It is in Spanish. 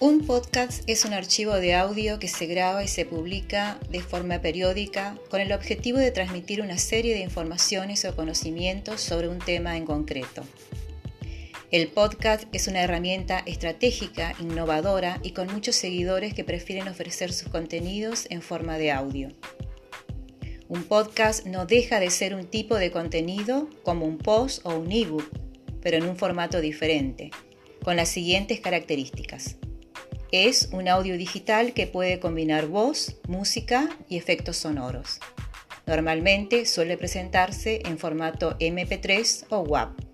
Un podcast es un archivo de audio que se graba y se publica de forma periódica con el objetivo de transmitir una serie de informaciones o conocimientos sobre un tema en concreto. El podcast es una herramienta estratégica, innovadora y con muchos seguidores que prefieren ofrecer sus contenidos en forma de audio. Un podcast no deja de ser un tipo de contenido como un post o un ebook, pero en un formato diferente, con las siguientes características. Es un audio digital que puede combinar voz, música y efectos sonoros. Normalmente suele presentarse en formato MP3 o WAV.